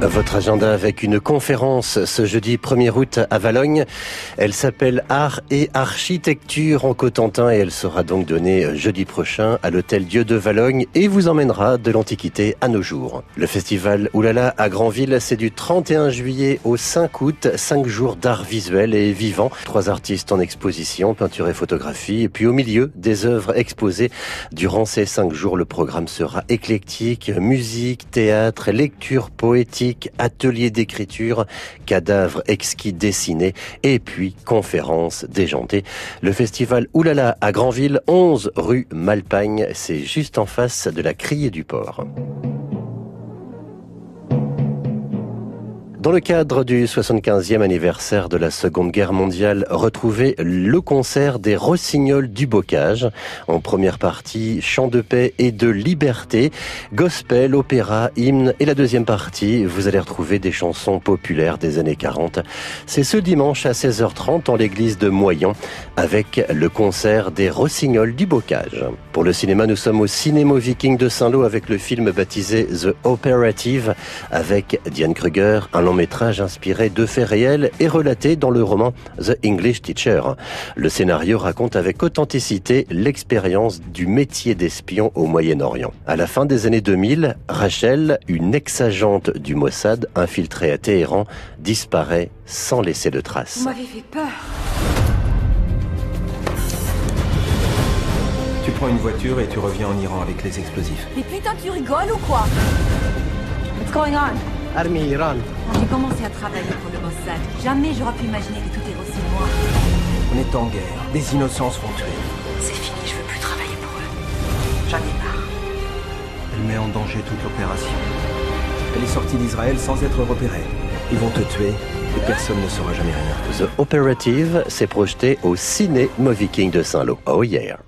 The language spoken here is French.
Votre agenda avec une conférence ce jeudi 1er août à Valogne. Elle s'appelle Art et Architecture en Cotentin et elle sera donc donnée jeudi prochain à l'hôtel Dieu de Valogne et vous emmènera de l'Antiquité à nos jours. Le festival Oulala à Granville, c'est du 31 juillet au 5 août, 5 jours d'art visuel et vivant. Trois artistes en exposition, peinture et photographie. Et puis au milieu des œuvres exposées, durant ces 5 jours, le programme sera éclectique, musique, théâtre, lecture poétique, atelier d'écriture, cadavres exquis dessinés et puis conférences déjantées. Le festival Oulala à Granville, 11 rue Malpagne, c'est juste en face de la Criée du Port. Dans le cadre du 75e anniversaire de la Seconde Guerre mondiale, retrouvez le concert des Rossignols du Bocage. En première partie, chant de paix et de liberté, gospel, opéra, hymne. Et la deuxième partie, vous allez retrouver des chansons populaires des années 40. C'est ce dimanche à 16h30 en l'église de Moyon avec le concert des Rossignols du Bocage. Pour le cinéma, nous sommes au Cinémo Viking de Saint-Lô avec le film baptisé The Operative avec Diane Kruger, long métrage inspiré de faits réels et relaté dans le roman The English Teacher. Le scénario raconte avec authenticité l'expérience du métier d'espion au Moyen-Orient. À la fin des années 2000, Rachel, une ex-agente du Mossad infiltrée à Téhéran, disparaît sans laisser de traces. Vous m'avez fait peur. Tu prends une voiture et tu reviens en Iran avec les explosifs. Mais putain, tu rigoles ou quoi? What's going on? Armée Iran. Quand j'ai commencé à travailler pour le Mossad, jamais j'aurais pu imaginer que tout est aussi noir. On est en guerre. Des innocents seront tués. C'est fini, je veux plus travailler pour eux. J'en ai marre. Elle met en danger toute l'opération. Elle est sortie d'Israël sans être repérée. Ils vont te tuer et personne ne saura jamais rien. The Operative s'est projeté au Ciné Movie King de Saint-Lô. Oh yeah